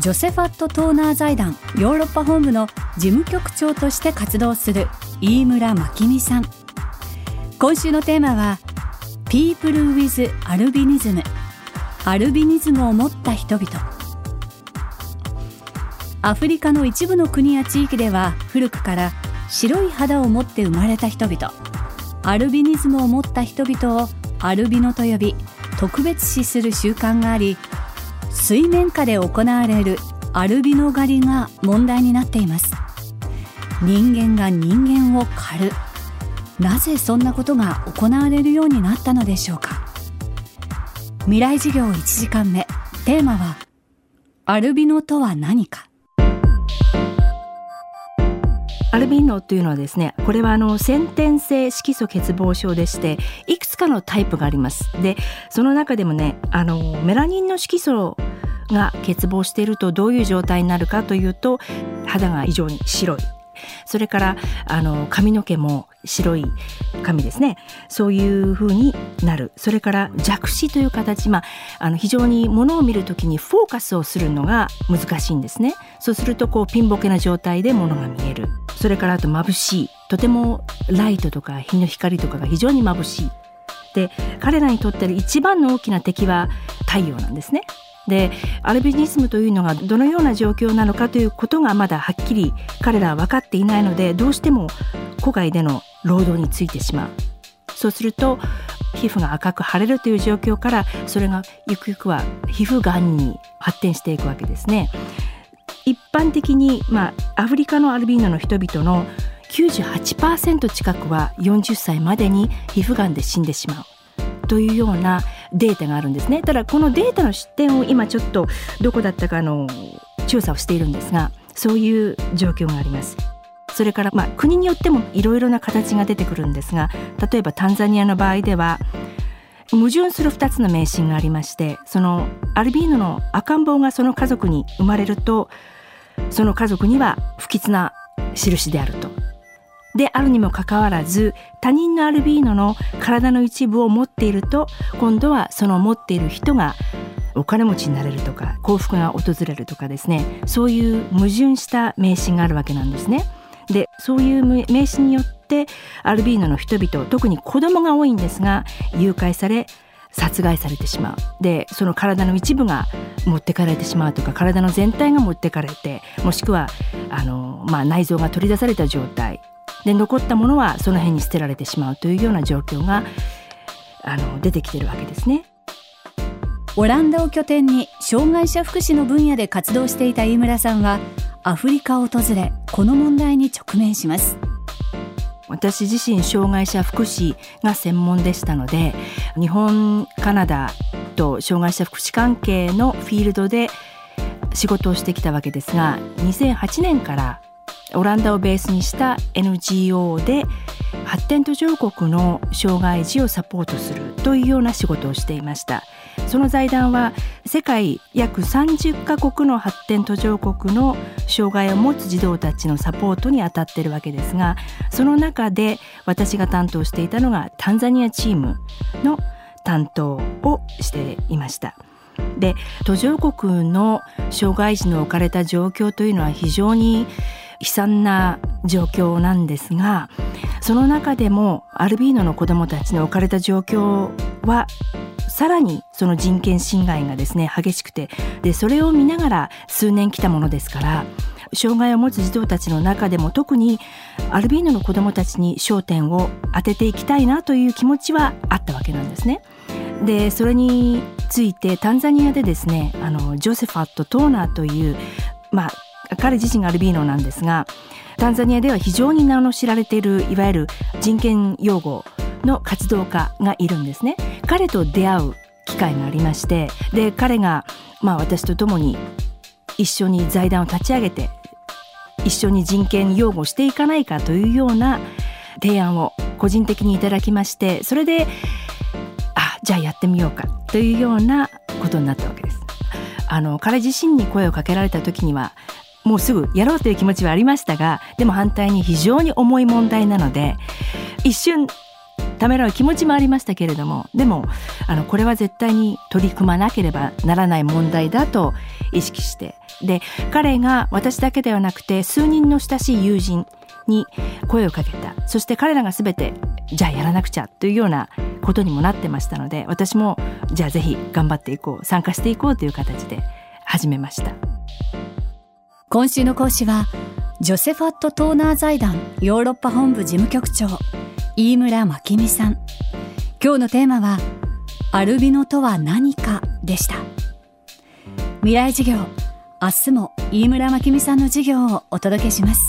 ジョセファット・トーナー財団ヨーロッパ本部の事務局長として活動する飯村真美さん。今週のテーマは People with アルビニズムアルビニズムを持った人々。アフリカの一部の国や地域では古くから白い肌を持って生まれた人々。アルビニズムを持った人々をアルビノと呼び特別視する習慣があり水面下で行われるアルビノ狩りが問題になっています。人間が人間を狩る。なぜそんなことが行われるようになったのでしょうか。未来事業1時間目。テーマはアルビノとは何か。アルビノというのはですねこれはあの先天性色素欠乏症でしていくつかのタイプがあります。でその中でもねあのメラニンの色素が欠乏しているとどういう状態になるかというと肌が異常に白い。それからあの髪の毛も白い髪ですね。そういう風になる。それから弱視という形、まあ、あの非常にものを見る時にフォーカスをするのが難しいんですね。そうするとこうピンボケな状態でものが見える。それからあと眩しい。とてもライトとか日の光とかが非常に眩しい。で彼らにとっての一番の大きな敵は太陽なんですね。でアルビニズムというのがどのような状況なのかということがまだはっきり彼らは分かっていないのでどうしても戸外での労働についてしまう。そうすると皮膚が赤く腫れるという状況からそれがゆくゆくは皮膚がんに発展していくわけですね。一般的に、まあ、アフリカのアルビーノの人々の98%近くは40歳までに皮膚がんで死んでしまう。というようなデータがあるんですね。ただこのデータの出典を今ちょっとどこだったかの調査をしているんですがそういう状況があります。それからまあ国によってもいろいろな形が出てくるんですが例えばタンザニアの場合では矛盾する2つの迷信がありましてそのアルビーノの赤ん坊がその家族に生まれるとその家族には不吉な印であると。であるにもかかわらず他人のアルビーノの体の一部を持っていると今度はその持っている人がお金持ちになれるとか幸福が訪れるとかですね。そういう矛盾した迷信があるわけなんですね。でそういう迷信によってアルビーノの人々特に子供が多いんですが誘拐され殺害されてしまう。でその体の一部が持ってかれてしまうとか体の全体が持ってかれてもしくはあの、まあ、内臓が取り出された状態。で残ったものはその辺に捨てられてしまうというような状況があの出てきてるわけですね。オランダを拠点に障害者福祉の分野で活動していた飯村さんはアフリカを訪れこの問題に直面します私自身障害者福祉が専門でしたので日本カナダと障害者福祉関係のフィールドで仕事をしてきたわけですが2008年からオランダをベースにした NGO で発展途上国の障害児をサポートするというような仕事をしていましたその財団は世界約30カ国の発展途上国の障害を持つ児童たちのサポートに当たっているわけですがその中で私が担当していたのがタンザニアチームの担当をしていました。で途上国の障害児の置かれた状況というのは非常に悲惨な状況なんですがその中でもアルビーノの子どもたちの置かれた状況はさらにその人権侵害がですね激しくてでそれを見ながら数年来たものですから障害を持つ児童たちの中でも特にアルビーノの子どもたちに焦点を当てていきたいなという気持ちはあったわけなんですね。でそれについてタンザニアでですねあのジョセファット・トーナーという、まあ、彼自身がアルビーノなんですがタンザニアでは非常に名の知られているいわゆる人権擁護の活動家がいるんですね彼と出会う機会がありましてで彼が、まあ、私と共に一緒に財団を立ち上げて一緒に人権擁護していかないかというような提案を個人的にいただきましてそれであじゃあやってみようかというようなことになったわけです。あの彼自身に声をかけられた時にはもうすぐやろうという気持ちはありましたがでも反対に非常に重い問題なので一瞬ためらう気持ちもありましたけれどもでもあのこれは絶対に取り組まなければならない問題だと意識して。で彼が私だけではなくて数人の親しい友人に声をかけた。そして彼らが全てじゃあやらなくちゃというようなことにもなってましたので私もじゃあぜひ頑張っていこう参加していこうという形で始めました。今週の講師はジョセファット・トーナー財団ヨーロッパ本部事務局長飯村真美さん。今日のテーマはアルビノとは何かでした。未来事業明日も飯村真美さんの授業をお届けします。